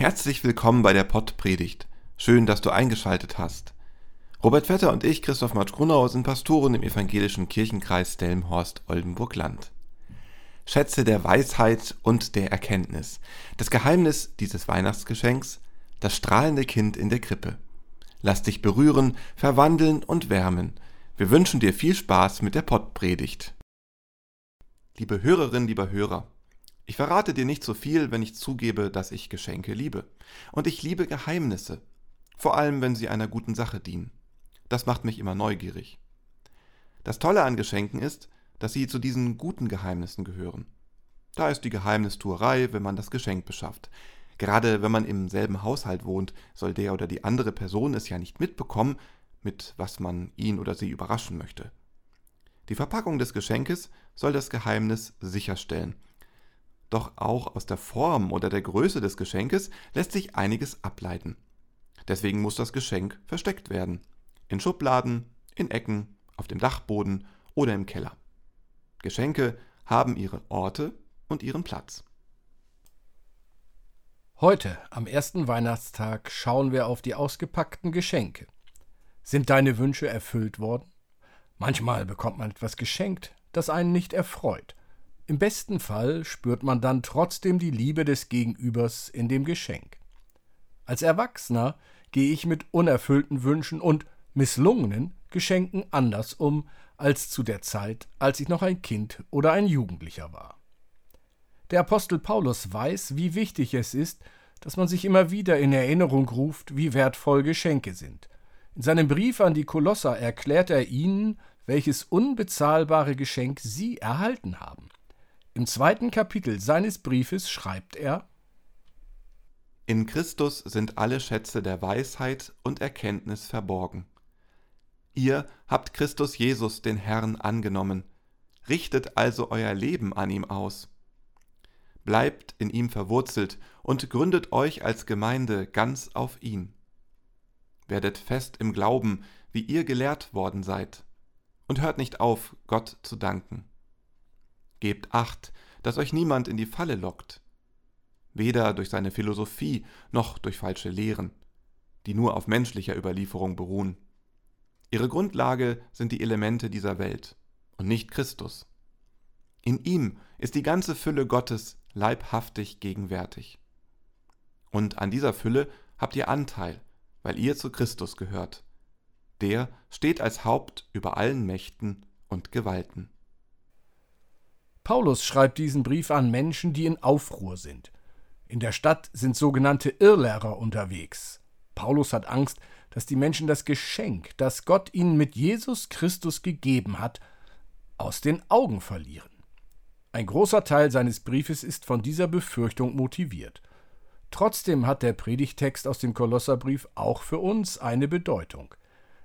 Herzlich willkommen bei der Pottpredigt. Schön, dass du eingeschaltet hast. Robert Vetter und ich, Christoph Matsch-Grunau, sind Pastoren im evangelischen Kirchenkreis Delmenhorst-Oldenburg-Land. Schätze der Weisheit und der Erkenntnis. Das Geheimnis dieses Weihnachtsgeschenks, das strahlende Kind in der Krippe. Lass dich berühren, verwandeln und wärmen. Wir wünschen dir viel Spaß mit der Pottpredigt. Liebe Hörerinnen, lieber Hörer, ich verrate dir nicht so viel, wenn ich zugebe, dass ich Geschenke liebe. Und ich liebe Geheimnisse, vor allem wenn sie einer guten Sache dienen. Das macht mich immer neugierig. Das Tolle an Geschenken ist, dass sie zu diesen guten Geheimnissen gehören. Da ist die Geheimnistuerei, wenn man das Geschenk beschafft. Gerade wenn man im selben Haushalt wohnt, soll der oder die andere Person es ja nicht mitbekommen, mit was man ihn oder sie überraschen möchte. Die Verpackung des Geschenkes soll das Geheimnis sicherstellen doch auch aus der Form oder der Größe des Geschenkes lässt sich einiges ableiten. Deswegen muss das Geschenk versteckt werden. In Schubladen, in Ecken, auf dem Dachboden oder im Keller. Geschenke haben ihre Orte und ihren Platz. Heute, am ersten Weihnachtstag, schauen wir auf die ausgepackten Geschenke. Sind deine Wünsche erfüllt worden? Manchmal bekommt man etwas geschenkt, das einen nicht erfreut. Im besten Fall spürt man dann trotzdem die Liebe des Gegenübers in dem Geschenk. Als Erwachsener gehe ich mit unerfüllten Wünschen und misslungenen Geschenken anders um als zu der Zeit, als ich noch ein Kind oder ein Jugendlicher war. Der Apostel Paulus weiß, wie wichtig es ist, dass man sich immer wieder in Erinnerung ruft, wie wertvoll Geschenke sind. In seinem Brief an die Kolosser erklärt er ihnen, welches unbezahlbare Geschenk sie erhalten haben. Im zweiten Kapitel seines Briefes schreibt er In Christus sind alle Schätze der Weisheit und Erkenntnis verborgen. Ihr habt Christus Jesus den Herrn angenommen, richtet also euer Leben an ihm aus. Bleibt in ihm verwurzelt und gründet euch als Gemeinde ganz auf ihn. Werdet fest im Glauben, wie ihr gelehrt worden seid, und hört nicht auf, Gott zu danken. Gebt acht, dass euch niemand in die Falle lockt, weder durch seine Philosophie noch durch falsche Lehren, die nur auf menschlicher Überlieferung beruhen. Ihre Grundlage sind die Elemente dieser Welt und nicht Christus. In ihm ist die ganze Fülle Gottes leibhaftig gegenwärtig. Und an dieser Fülle habt ihr Anteil, weil ihr zu Christus gehört. Der steht als Haupt über allen Mächten und Gewalten. Paulus schreibt diesen Brief an Menschen, die in Aufruhr sind. In der Stadt sind sogenannte Irrlehrer unterwegs. Paulus hat Angst, dass die Menschen das Geschenk, das Gott ihnen mit Jesus Christus gegeben hat, aus den Augen verlieren. Ein großer Teil seines Briefes ist von dieser Befürchtung motiviert. Trotzdem hat der Predigtext aus dem Kolosserbrief auch für uns eine Bedeutung.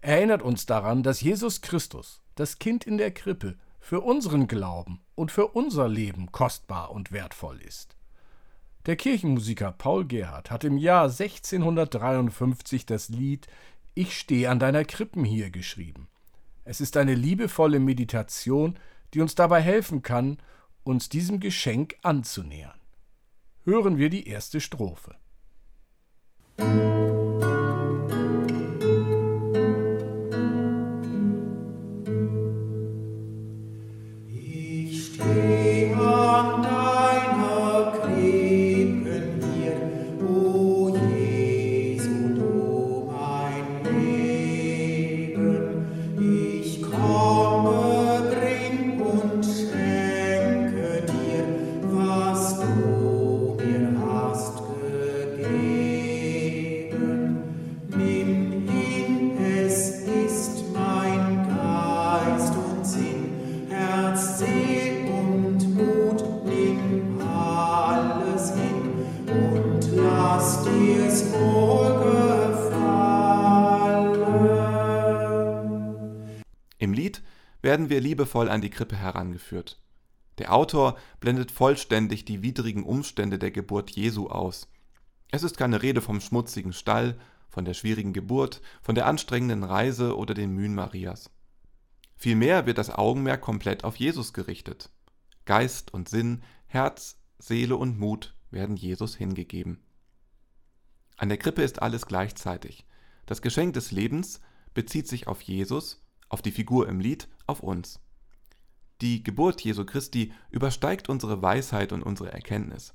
Er erinnert uns daran, dass Jesus Christus, das Kind in der Krippe, für unseren Glauben und für unser Leben kostbar und wertvoll ist. Der Kirchenmusiker Paul Gerhardt hat im Jahr 1653 das Lied Ich stehe an deiner Krippen hier geschrieben. Es ist eine liebevolle Meditation, die uns dabei helfen kann, uns diesem Geschenk anzunähern. Hören wir die erste Strophe. Werden wir liebevoll an die Krippe herangeführt. Der Autor blendet vollständig die widrigen Umstände der Geburt Jesu aus. Es ist keine Rede vom schmutzigen Stall, von der schwierigen Geburt, von der anstrengenden Reise oder den Mühen Marias. Vielmehr wird das Augenmerk komplett auf Jesus gerichtet. Geist und Sinn, Herz, Seele und Mut werden Jesus hingegeben. An der Krippe ist alles gleichzeitig. Das Geschenk des Lebens bezieht sich auf Jesus, auf die Figur im Lied, auf uns. Die Geburt Jesu Christi übersteigt unsere Weisheit und unsere Erkenntnis.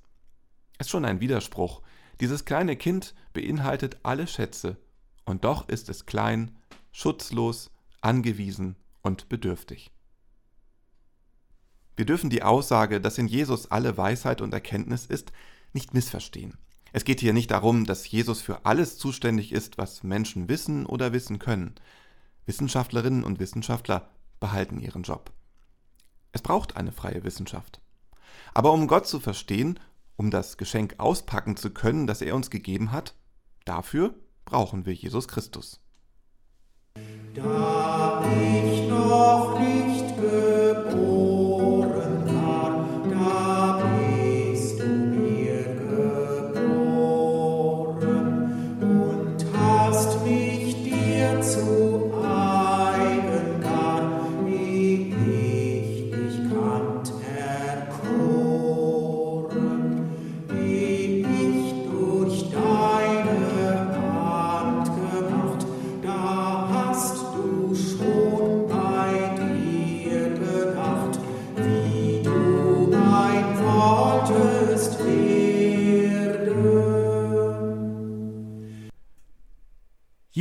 Es ist schon ein Widerspruch. Dieses kleine Kind beinhaltet alle Schätze, und doch ist es klein, schutzlos, angewiesen und bedürftig. Wir dürfen die Aussage, dass in Jesus alle Weisheit und Erkenntnis ist, nicht missverstehen. Es geht hier nicht darum, dass Jesus für alles zuständig ist, was Menschen wissen oder wissen können. Wissenschaftlerinnen und Wissenschaftler behalten ihren Job. Es braucht eine freie Wissenschaft. Aber um Gott zu verstehen, um das Geschenk auspacken zu können, das er uns gegeben hat, dafür brauchen wir Jesus Christus. Da ich noch nicht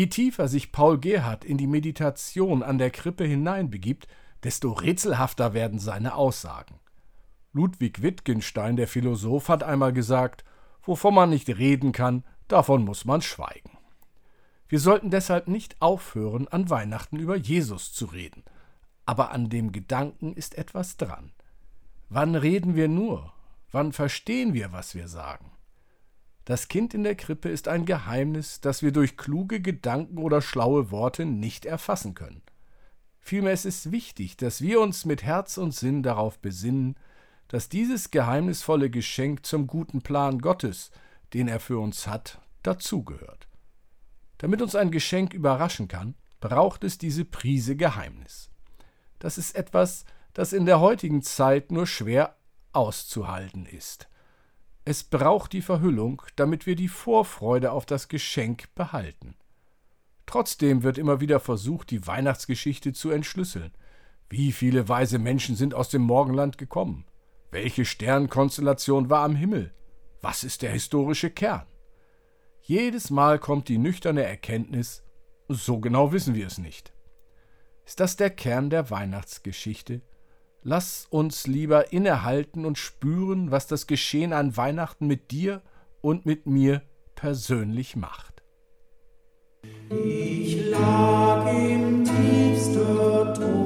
Je tiefer sich Paul Gerhard in die Meditation an der Krippe hineinbegibt, desto rätselhafter werden seine Aussagen. Ludwig Wittgenstein, der Philosoph, hat einmal gesagt, wovon man nicht reden kann, davon muss man schweigen. Wir sollten deshalb nicht aufhören, an Weihnachten über Jesus zu reden. Aber an dem Gedanken ist etwas dran. Wann reden wir nur? Wann verstehen wir, was wir sagen? Das Kind in der Krippe ist ein Geheimnis, das wir durch kluge Gedanken oder schlaue Worte nicht erfassen können. Vielmehr ist es wichtig, dass wir uns mit Herz und Sinn darauf besinnen, dass dieses geheimnisvolle Geschenk zum guten Plan Gottes, den er für uns hat, dazugehört. Damit uns ein Geschenk überraschen kann, braucht es diese Prise Geheimnis. Das ist etwas, das in der heutigen Zeit nur schwer auszuhalten ist. Es braucht die Verhüllung, damit wir die Vorfreude auf das Geschenk behalten. Trotzdem wird immer wieder versucht, die Weihnachtsgeschichte zu entschlüsseln. Wie viele weise Menschen sind aus dem Morgenland gekommen? Welche Sternkonstellation war am Himmel? Was ist der historische Kern? Jedes Mal kommt die nüchterne Erkenntnis, so genau wissen wir es nicht. Ist das der Kern der Weihnachtsgeschichte? Lass uns lieber innehalten und spüren, was das Geschehen an Weihnachten mit dir und mit mir persönlich macht. Ich lag in tiefster Todesnacht,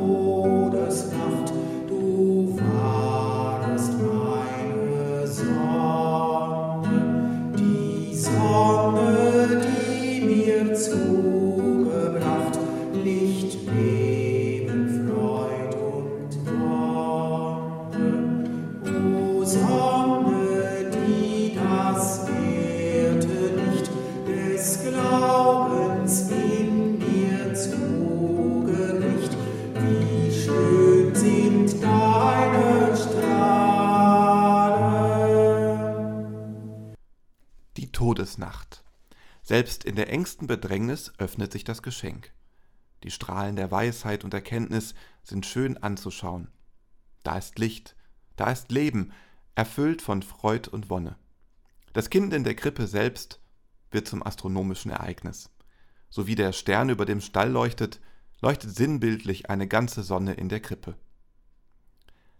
Selbst in der engsten Bedrängnis öffnet sich das Geschenk. Die Strahlen der Weisheit und Erkenntnis sind schön anzuschauen. Da ist Licht, da ist Leben, erfüllt von Freud und Wonne. Das Kind in der Krippe selbst wird zum astronomischen Ereignis. So wie der Stern über dem Stall leuchtet, leuchtet sinnbildlich eine ganze Sonne in der Krippe.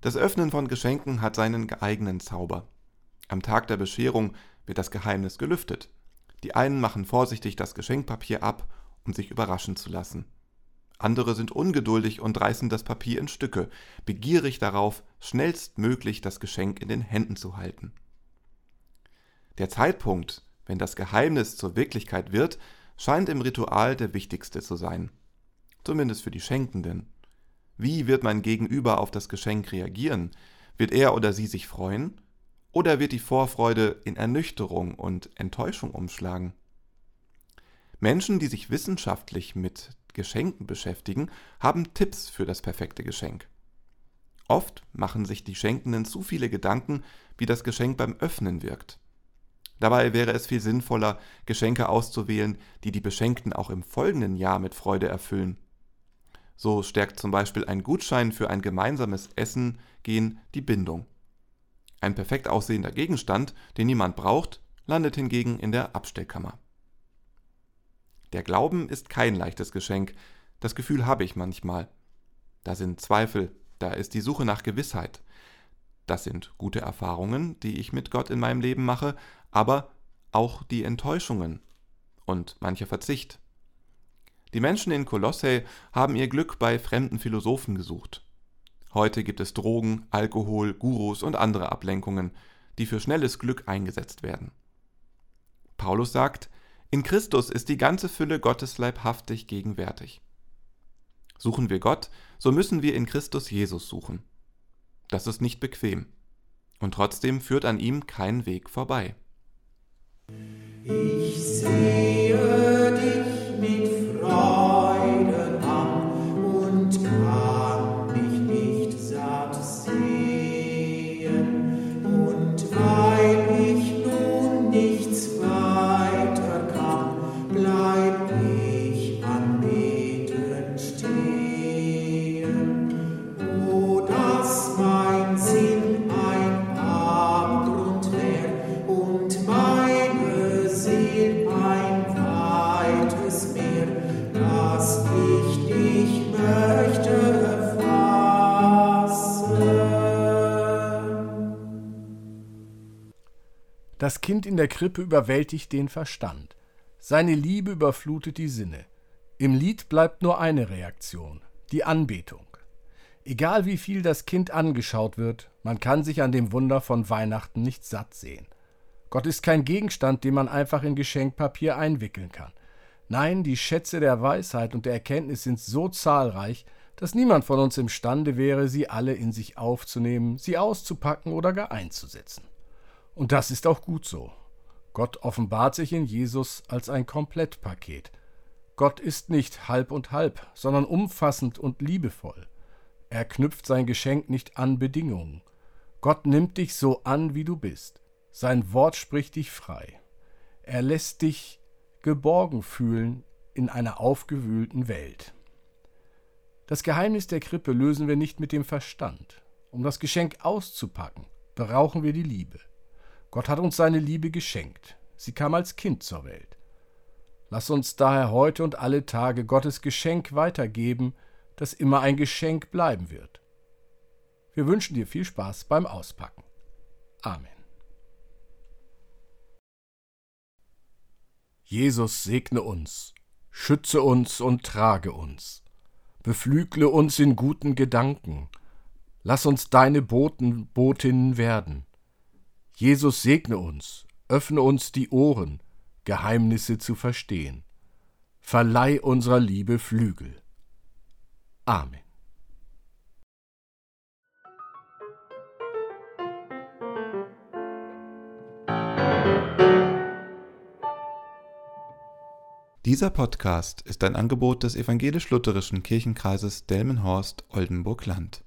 Das Öffnen von Geschenken hat seinen eigenen Zauber. Am Tag der Bescherung wird das Geheimnis gelüftet. Die einen machen vorsichtig das Geschenkpapier ab, um sich überraschen zu lassen. Andere sind ungeduldig und reißen das Papier in Stücke, begierig darauf, schnellstmöglich das Geschenk in den Händen zu halten. Der Zeitpunkt, wenn das Geheimnis zur Wirklichkeit wird, scheint im Ritual der wichtigste zu sein. Zumindest für die Schenkenden. Wie wird mein Gegenüber auf das Geschenk reagieren? Wird er oder sie sich freuen? Oder wird die Vorfreude in Ernüchterung und Enttäuschung umschlagen? Menschen, die sich wissenschaftlich mit Geschenken beschäftigen, haben Tipps für das perfekte Geschenk. Oft machen sich die Schenkenden zu viele Gedanken, wie das Geschenk beim Öffnen wirkt. Dabei wäre es viel sinnvoller, Geschenke auszuwählen, die die Beschenkten auch im folgenden Jahr mit Freude erfüllen. So stärkt zum Beispiel ein Gutschein für ein gemeinsames Essen gehen die Bindung. Ein perfekt aussehender Gegenstand, den niemand braucht, landet hingegen in der Abstellkammer. Der Glauben ist kein leichtes Geschenk, das Gefühl habe ich manchmal. Da sind Zweifel, da ist die Suche nach Gewissheit. Das sind gute Erfahrungen, die ich mit Gott in meinem Leben mache, aber auch die Enttäuschungen und mancher Verzicht. Die Menschen in Kolosse haben ihr Glück bei fremden Philosophen gesucht. Heute gibt es Drogen, Alkohol, Gurus und andere Ablenkungen, die für schnelles Glück eingesetzt werden. Paulus sagt, in Christus ist die ganze Fülle Gottes leibhaftig gegenwärtig. Suchen wir Gott, so müssen wir in Christus Jesus suchen. Das ist nicht bequem. Und trotzdem führt an ihm kein Weg vorbei. Ich Kind in der Krippe überwältigt den Verstand. Seine Liebe überflutet die Sinne. Im Lied bleibt nur eine Reaktion, die Anbetung. Egal wie viel das Kind angeschaut wird, man kann sich an dem Wunder von Weihnachten nicht satt sehen. Gott ist kein Gegenstand, den man einfach in Geschenkpapier einwickeln kann. Nein, die Schätze der Weisheit und der Erkenntnis sind so zahlreich, dass niemand von uns imstande wäre, sie alle in sich aufzunehmen, sie auszupacken oder gar einzusetzen. Und das ist auch gut so. Gott offenbart sich in Jesus als ein Komplettpaket. Gott ist nicht halb und halb, sondern umfassend und liebevoll. Er knüpft sein Geschenk nicht an Bedingungen. Gott nimmt dich so an, wie du bist. Sein Wort spricht dich frei. Er lässt dich geborgen fühlen in einer aufgewühlten Welt. Das Geheimnis der Krippe lösen wir nicht mit dem Verstand. Um das Geschenk auszupacken, brauchen wir die Liebe. Gott hat uns seine Liebe geschenkt. Sie kam als Kind zur Welt. Lass uns daher heute und alle Tage Gottes Geschenk weitergeben, das immer ein Geschenk bleiben wird. Wir wünschen dir viel Spaß beim Auspacken. Amen. Jesus segne uns, schütze uns und trage uns, beflügle uns in guten Gedanken, lass uns deine Boten, Botinnen werden. Jesus segne uns, öffne uns die Ohren, Geheimnisse zu verstehen. Verleih unserer Liebe Flügel. Amen. Dieser Podcast ist ein Angebot des evangelisch-lutherischen Kirchenkreises Delmenhorst-Oldenburg-Land.